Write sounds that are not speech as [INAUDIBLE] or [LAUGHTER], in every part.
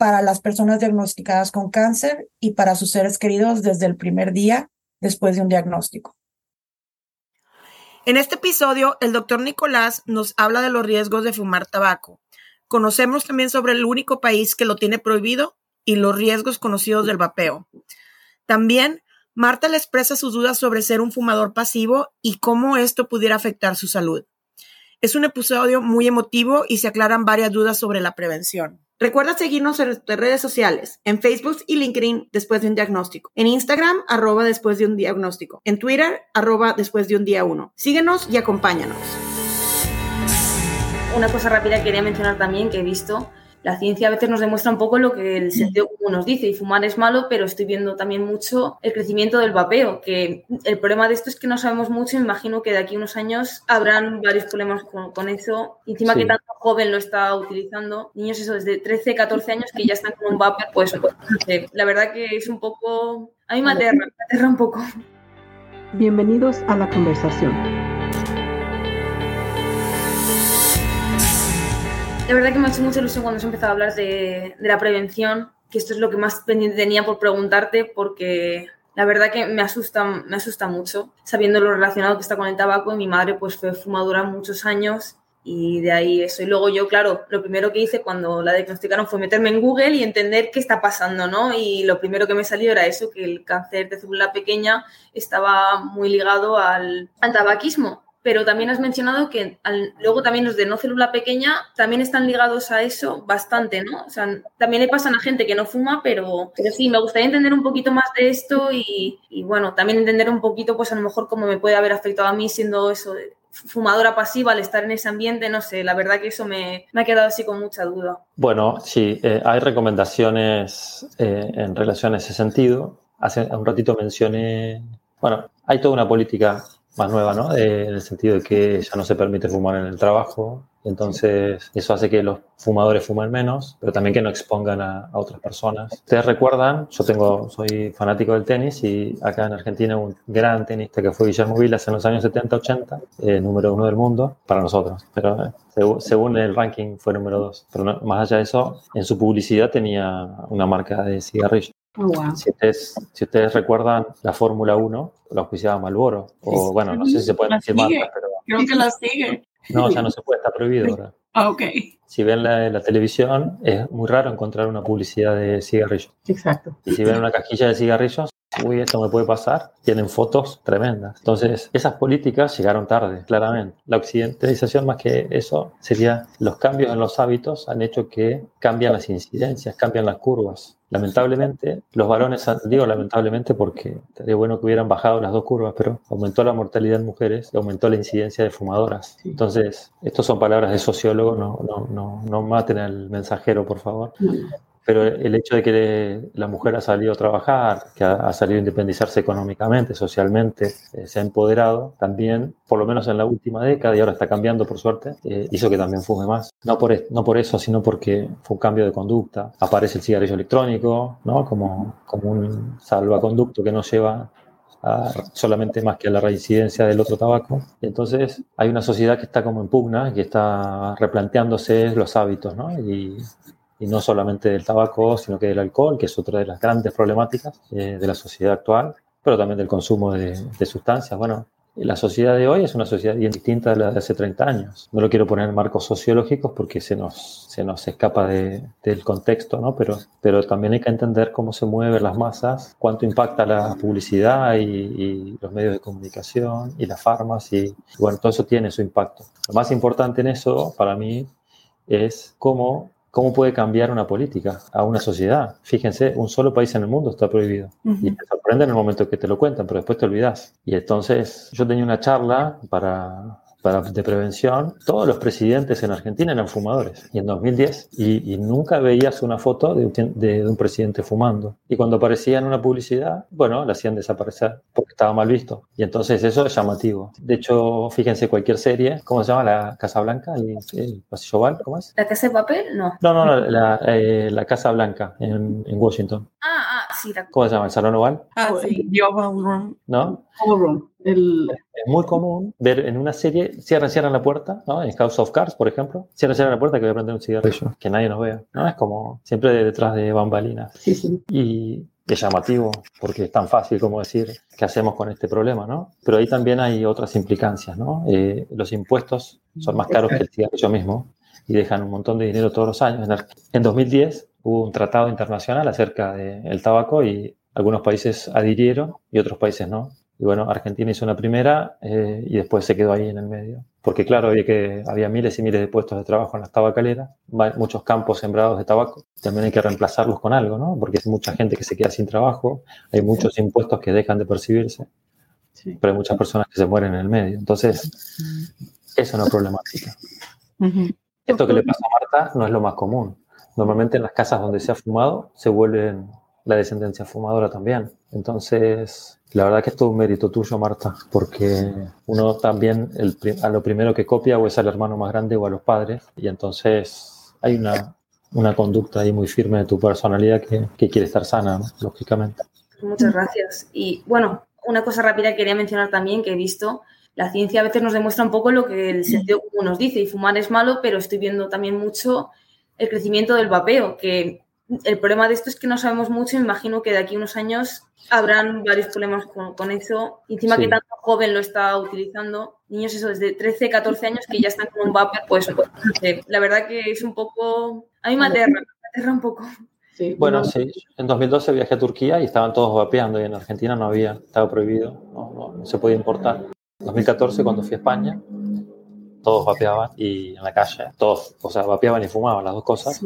para las personas diagnosticadas con cáncer y para sus seres queridos desde el primer día después de un diagnóstico. En este episodio, el doctor Nicolás nos habla de los riesgos de fumar tabaco Conocemos también sobre el único país que lo tiene prohibido y los riesgos conocidos del vapeo. También Marta le expresa sus dudas sobre ser un fumador pasivo y cómo esto pudiera afectar su salud. Es un episodio muy emotivo y se aclaran varias dudas sobre la prevención. Recuerda seguirnos en nuestras redes sociales, en Facebook y LinkedIn después de un diagnóstico, en Instagram arroba después de un diagnóstico, en Twitter arroba después de un día uno. Síguenos y acompáñanos una cosa rápida que quería mencionar también que he visto. La ciencia a veces nos demuestra un poco lo que el sentido común nos dice y fumar es malo, pero estoy viendo también mucho el crecimiento del vapeo, que el problema de esto es que no sabemos mucho, me imagino que de aquí a unos años habrán varios problemas con, eso, encima que tanto joven lo está utilizando, niños eso desde 13, 14 años que ya están con un vapor, pues la verdad que es un poco, a mí me aterra, me aterra un poco. Bienvenidos a la conversación. La verdad que me ha hecho mucha ilusión cuando se empezado a hablar de, la prevención, que esto es lo que más pendiente tenía por preguntarte, porque la verdad que me asusta, me asusta mucho, sabiendo lo relacionado que está con el tabaco. Mi madre pues fue fumadora muchos años y de ahí eso. Y luego yo, claro, lo primero que hice cuando la diagnosticaron fue meterme en Google y entender qué está pasando, ¿no? Y lo primero que me salió era eso, que el cáncer de célula pequeña estaba muy ligado al, al tabaquismo pero también has mencionado que luego también los de no célula pequeña también están ligados a eso bastante, ¿no? O sea, también le pasan a gente que no fuma, pero, pero sí, me gustaría entender un poquito más de esto y, bueno, también entender un poquito, pues a lo mejor cómo me puede haber afectado a mí siendo eso, fumadora pasiva al estar en ese ambiente, no sé, la verdad que eso me, ha quedado así con mucha duda. Bueno, sí, eh, hay recomendaciones eh, en relación a ese sentido. Hace un ratito mencioné, bueno, hay toda una política más nueva, ¿no? en el sentido de que ya no se permite fumar en el trabajo. Entonces, eso hace que los fumadores fumen menos, pero también que no expongan a, otras personas. Ustedes recuerdan, yo tengo, soy fanático del tenis y acá en Argentina un gran tenista que fue Guillermo Vilas en los años 70-80, eh, número uno del mundo para nosotros, pero eh, según, el ranking fue número dos. Pero más allá de eso, en su publicidad tenía una marca de cigarrillos. Oh, si, ustedes, recuerdan la Fórmula 1, la auspiciaba Malboro. O bueno, no sé si se pueden decir marcas, pero. Creo que la sigue. No, ya no se puede, está prohibido ahora. Ah, ok. Si ven la, la televisión, es muy raro encontrar una publicidad de cigarrillos. Exacto. Y si ven una cajilla de cigarrillos, uy, esto me puede pasar, tienen fotos tremendas. Entonces, esas políticas llegaron tarde, claramente. La occidentalización, más que eso, sería los cambios en los hábitos han hecho que cambian las incidencias, cambian las curvas. Lamentablemente, los varones, digo lamentablemente porque sería bueno que hubieran bajado las dos curvas, pero aumentó la mortalidad en mujeres y aumentó la incidencia de fumadoras. Entonces, estas son palabras de sociólogo, no, no, no, no maten al mensajero, por favor. Pero el hecho de que la mujer ha salido a trabajar, que ha, salido a independizarse económicamente, socialmente, eh, se ha empoderado, también, por lo menos en la última década, y ahora está cambiando por suerte, eh, hizo que también fume más. No por, no por eso, sino porque fue un cambio de conducta. Aparece el cigarrillo electrónico, ¿no? Como, como un salvaconducto que no lleva solamente más que a la reincidencia del otro tabaco. Entonces hay una sociedad que está como en pugna, que está replanteándose los hábitos, ¿no? Y, y no solamente del tabaco, sino que del alcohol, que es otra de las grandes problemáticas eh, de la sociedad actual, pero también del consumo de, sustancias. Bueno, la sociedad de hoy es una sociedad bien distinta de la de hace 30 años. No lo quiero poner en marcos sociológicos porque se nos, se nos escapa de, del contexto, ¿no? Pero, pero también hay que entender cómo se mueven las masas, cuánto impacta la publicidad y, y los medios de comunicación y las farmas y, bueno, todo eso tiene su impacto. Lo más importante en eso, para mí, es cómo ¿Cómo puede cambiar una política a una sociedad? Fíjense, un solo país en el mundo está prohibido. Y te sorprende en el momento que te lo cuentan, pero después te olvidas. Y entonces yo tenía una charla para, para, de prevención, todos los presidentes en Argentina eran fumadores, y en 2010, y, nunca veías una foto de, de, un presidente fumando. Y cuando aparecía en una publicidad, bueno, la hacían desaparecer, porque estaba mal visto. Y entonces eso es llamativo. De hecho, fíjense, cualquier serie, ¿cómo se llama? La Casa Blanca, el, el Pasillo Oval, ¿cómo es? ¿La Casa de Papel? No. No, no, no la, eh, la Casa Blanca en, en Washington. Ah, ah, sí. La... ¿Cómo se llama? ¿El Salón Oval? Ah, sí. Oval Room. ¿No? Oval Room. El... Es muy común ver en una serie, cierran, cierran la puerta, ¿no? En House of Cards, por ejemplo, cierran, cierran la puerta que voy a prender un cigarrillo, que nadie nos vea, ¿no? Es como siempre detrás de bambalinas. Sí, sí. Y es llamativo porque es tan fácil como decir qué hacemos con este problema, ¿no? Pero ahí también hay otras implicancias, ¿no? Eh, los impuestos son más caros que el cigarrillo mismo y dejan un montón de dinero todos los años. En 2010 hubo un tratado internacional acerca del tabaco y algunos países adhirieron y otros países no. Y bueno, Argentina hizo una primera eh, y después se quedó ahí en el medio. Porque claro, había, que, había miles y miles de puestos de trabajo en las tabacaleras, muchos campos sembrados de tabaco. También hay que reemplazarlos con algo, ¿no? Porque hay mucha gente que se queda sin trabajo, hay muchos impuestos que dejan de percibirse, pero hay muchas personas que se mueren en el medio. Entonces, eso es una problemática. Esto que le pasa a Marta no es lo más común. Normalmente en las casas donde se ha fumado se vuelven la descendencia fumadora también. Entonces, la verdad que es todo un mérito tuyo, Marta, porque uno también el, a lo primero que copia o es al hermano más grande o a los padres, y entonces hay una, una conducta ahí muy firme de tu personalidad que, que quiere estar sana, lógicamente. Muchas gracias. Y bueno, una cosa rápida que quería mencionar también que he visto, la ciencia a veces nos demuestra un poco lo que el sentido común nos dice, y fumar es malo, pero estoy viendo también mucho el crecimiento del vapeo, que el problema de esto es que no sabemos mucho. Imagino que de aquí a unos años habrán varios problemas con, eso. Encima que tanto joven lo está utilizando, niños eso desde 13, 14 años que ya están con un vapor, pues la verdad que es un poco... A mí me aterra, me aterra un poco. Sí, bueno, sí. En 2012 viajé a Turquía y estaban todos vapeando y en Argentina no había, estaba prohibido, no, no, no se podía importar. En 2014, cuando fui a España, todos vapeaban y en la calle, todos, o sea, vapeaban y fumaban las dos cosas.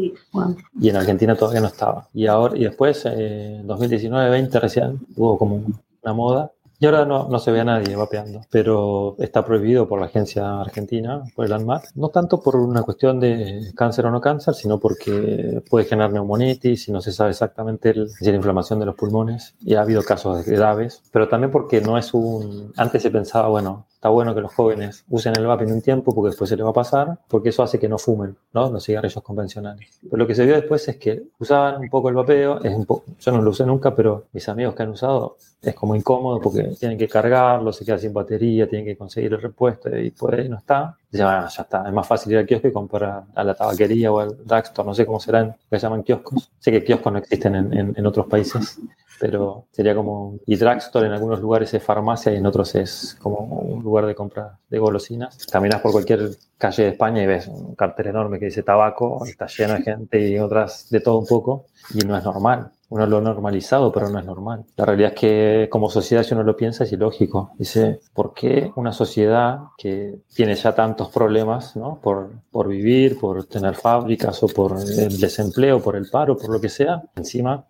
Y en Argentina todavía no estaba. Y ahora, y después, en 2019-20 recién, hubo como una moda y ahora no, no se ve a nadie vapeando, pero está prohibido por la agencia argentina, por el ANMAT, no tanto por una cuestión de cáncer o no cáncer, sino porque puede generar neumonitis y no se sabe exactamente el, la inflamación de los pulmones y ha habido casos graves, pero también porque no es un... Antes se pensaba, bueno, está bueno que los jóvenes usen el vaping un tiempo porque después se les va a pasar, porque eso hace que no fumen, ¿no? Los cigarrillos convencionales. Pero lo que se vio después es que usaban un poco el vapeo, yo no lo usé nunca, pero mis amigos que han usado es como incómodo porque tienen que cargarlo, se queda sin batería, tienen que conseguir el repuesto y por ahí no está. Bueno, ya está, es más fácil ir al kiosco y comprar a la tabaquería o al drugstore, no sé cómo serán, que llaman kioscos. Sé que kioscos no existen en, en, en otros países pero sería como, y drugstore en algunos lugares es farmacia y en otros es como un lugar de compra de golosinas. Caminas por cualquier calle de España y ves un cartel enorme que dice tabaco, está lleno de gente y otras de todo un poco, y no es normal. Uno lo ha normalizado, pero no es normal. La realidad es que como sociedad, si uno lo piensa, es ilógico. Dice, ¿por qué una sociedad que tiene ya tantos problemas ¿no? por, por vivir, por tener fábricas o por el desempleo, por el paro, por lo que sea, encima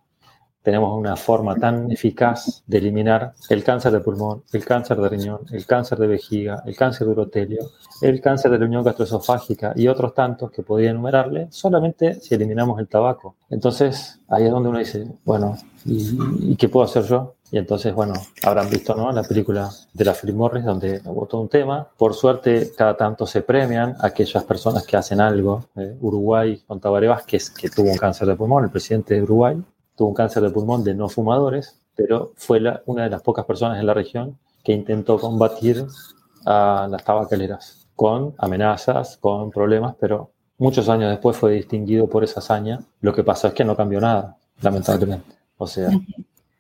tenemos una forma tan eficaz de eliminar el cáncer de pulmón, el cáncer de riñón, el cáncer de vejiga, el cáncer de urotelio, el cáncer de la unión gastroesofágica y otros tantos que podría enumerarle solamente si eliminamos el tabaco. Entonces, ahí es donde uno dice, bueno, ¿y, qué puedo hacer yo? Y entonces, bueno, habrán visto ¿no? la película de la Philip Morris donde hubo todo un tema. Por suerte, cada tanto se premian aquellas personas que hacen algo. Eh, Uruguay con Tabaré Vázquez, que tuvo un cáncer de pulmón, el presidente de Uruguay, tuvo un cáncer de pulmón de no fumadores, pero fue una de las pocas personas en la región que intentó combatir a las tabacaleras con amenazas, con problemas, pero muchos años después fue distinguido por esa hazaña. Lo que pasó es que no cambió nada, lamentablemente. O sea,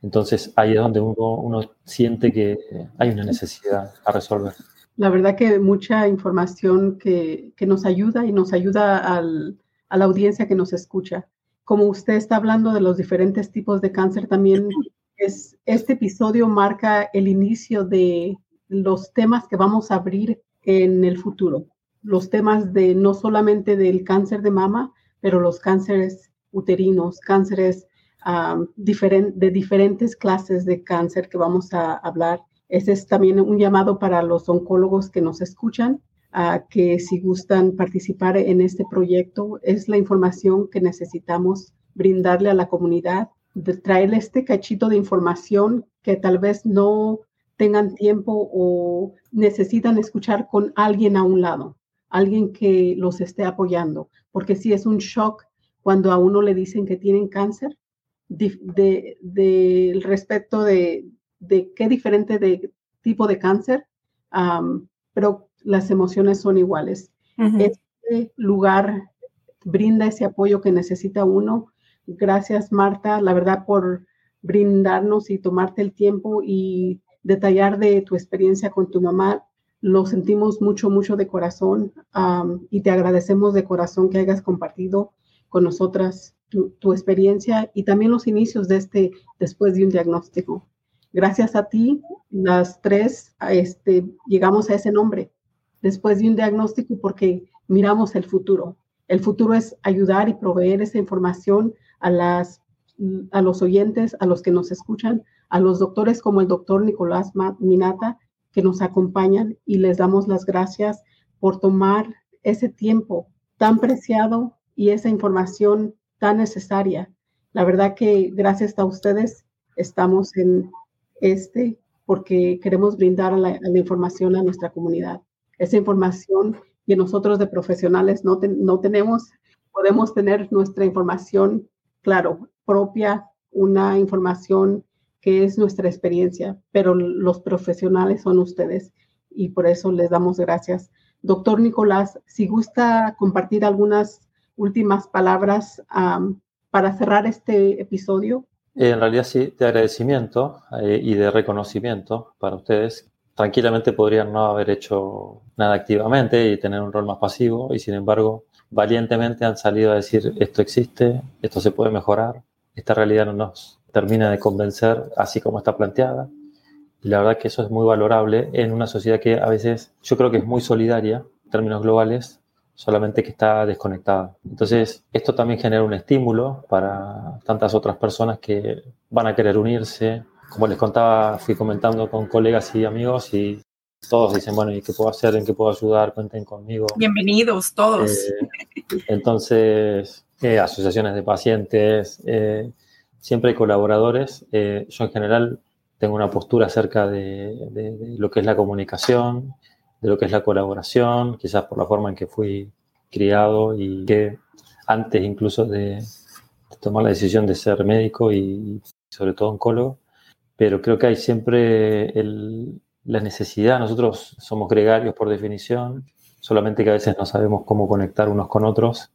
entonces ahí es donde uno, uno siente que hay una necesidad a resolver. La verdad que mucha información que, que nos ayuda y nos ayuda al, a la audiencia que nos escucha como usted está hablando de los diferentes tipos de cáncer, también es, este episodio marca el inicio de los temas que vamos a abrir en el futuro. Los temas de no solamente del cáncer de mama, pero los cánceres uterinos, cánceres de diferentes clases de cáncer que vamos a hablar. Ese es también un llamado para los oncólogos que nos escuchan que si gustan participar en este proyecto, es la información que necesitamos brindarle a la comunidad, de traerle este cachito de información que tal vez no tengan tiempo o necesitan escuchar con alguien a un lado, alguien que los esté apoyando, porque si es un shock cuando a uno le dicen que tienen cáncer, del de, respecto de, de, qué diferente de tipo de cáncer, pero las emociones son iguales. Este lugar brinda ese apoyo que necesita uno. Gracias, Marta, la verdad, por brindarnos y tomarte el tiempo y detallar de tu experiencia con tu mamá. Lo sentimos mucho, mucho de corazón y te agradecemos de corazón que hayas compartido con nosotras tu, experiencia y también los inicios de este después de un diagnóstico. Gracias a ti, las tres este, llegamos a ese nombre, después de un diagnóstico, porque miramos el futuro. El futuro es ayudar y proveer esa información a, las, a los oyentes, a los que nos escuchan, a los doctores como el doctor Nicolás Minata, que nos acompañan y les damos las gracias por tomar ese tiempo tan preciado y esa información tan necesaria. La verdad que gracias a ustedes estamos en este porque queremos brindar la, información a nuestra comunidad. Esa información que nosotros de profesionales no, no tenemos, podemos tener nuestra información, claro, propia, una información que es nuestra experiencia, pero los profesionales son ustedes y por eso les damos gracias. Doctor Nicolás, si gusta compartir algunas últimas palabras para cerrar este episodio. En realidad sí, de agradecimiento eh, y de reconocimiento para ustedes. Tranquilamente podrían no haber hecho nada activamente y tener un rol más pasivo y sin embargo valientemente han salido a decir esto existe, esto se puede mejorar, esta realidad no nos termina de convencer así como está planteada. Y la verdad que eso es muy valorable en una sociedad que a veces yo creo que es muy solidaria en términos globales, solamente que está desconectada. Entonces, esto también genera un estímulo para tantas otras personas que van a querer unirse. Como les contaba, fui comentando con colegas y amigos y todos dicen, bueno, ¿y qué puedo hacer? ¿En qué puedo ayudar? Cuenten conmigo. Bienvenidos todos. Eh, entonces, eh, asociaciones de pacientes, eh, siempre hay colaboradores. yo en general tengo una postura acerca de lo que es la comunicación, de lo que es la colaboración, quizás por la forma en que fui criado y que antes incluso de, tomar la decisión de ser médico y sobre todo oncólogo, pero creo que hay siempre la necesidad, nosotros somos gregarios por definición, solamente que a veces no sabemos cómo conectar unos con otros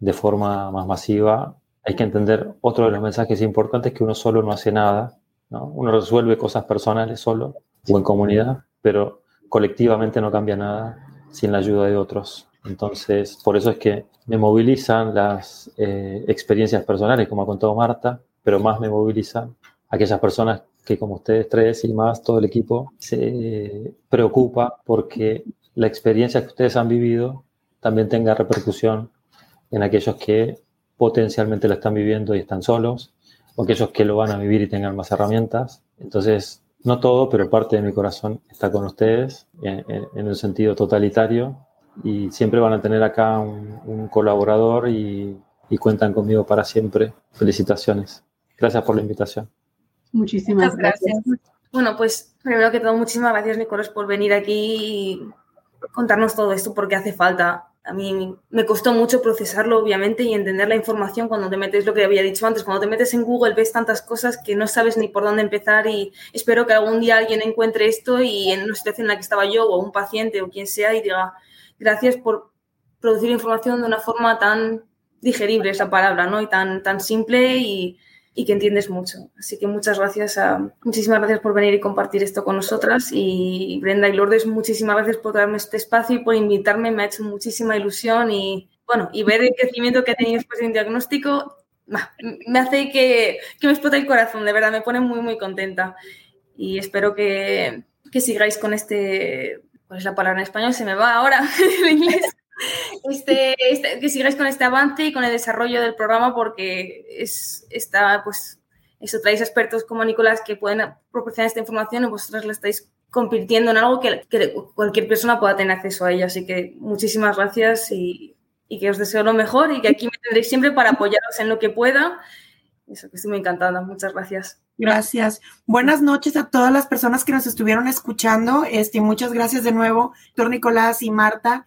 de forma más masiva. Hay que entender otro de los mensajes importantes que uno solo no hace nada, ¿no? uno resuelve cosas personales solo o en comunidad, pero colectivamente no cambia nada sin la ayuda de otros. Entonces, por eso es que me movilizan las eh, experiencias personales, como ha contado Marta, pero más me movilizan aquellas personas que, como ustedes tres y más, todo el equipo, se preocupa porque la experiencia que ustedes han vivido también tenga repercusión en aquellos que potencialmente la están viviendo y están solos, o aquellos que lo van a vivir y tengan más herramientas. Entonces, no todo, pero parte de mi corazón está con ustedes en, el sentido totalitario y siempre van a tener acá un, colaborador y, cuentan conmigo para siempre. Felicitaciones. Gracias por la invitación. Muchísimas gracias. Bueno, pues primero que todo, muchísimas gracias, Nicolás, por venir aquí y contarnos todo esto porque hace falta a mí me costó mucho procesarlo, obviamente, y entender la información cuando te metes, lo que había dicho antes, cuando te metes en Google ves tantas cosas que no sabes ni por dónde empezar y espero que algún día alguien encuentre esto y en una situación en la que estaba yo o un paciente o quien sea y diga, gracias por producir información de una forma tan digerible, esa palabra, ¿no? Y tan, tan simple y, y que entiendes mucho. Así que muchas gracias, a, muchísimas gracias por venir y compartir esto con nosotras. Y Brenda y Lourdes, muchísimas gracias por darme este espacio y por invitarme. Me ha hecho muchísima ilusión y, bueno, y ver el crecimiento que ha tenido después de un diagnóstico me hace que, que me explote el corazón, de verdad, me pone muy, muy contenta. Y espero que, que sigáis con este, ¿cuál es la palabra en español? Se me va ahora [LAUGHS] en inglés. [LAUGHS] Este, este, que sigáis con este avance y con el desarrollo del programa porque es, está, pues, eso, traéis expertos como Nicolás que pueden proporcionar esta información y vosotros la estáis convirtiendo en algo que, cualquier persona pueda tener acceso a ello. Así que muchísimas gracias y, y, que os deseo lo mejor y que aquí me tendréis siempre para apoyaros en lo que pueda. Eso que estoy muy encantada. Muchas gracias. Gracias. Buenas noches a todas las personas que nos estuvieron escuchando. Este, muchas gracias de nuevo, doctor Nicolás y Marta.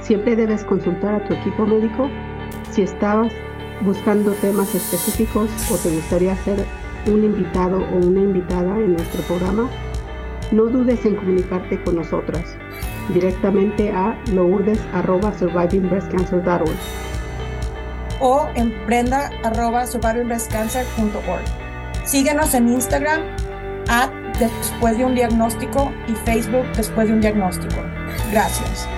Siempre debes consultar a tu equipo médico si estabas buscando temas específicos o te gustaría hacer un invitado o una invitada en nuestro programa, no dudes en comunicarte con nosotras directamente a lourdes.survivingbreastcancer.org o en prenda.survivingbreastcancer.org. Síguenos en Instagram at después de un diagnóstico y Facebook después de un diagnóstico. Gracias.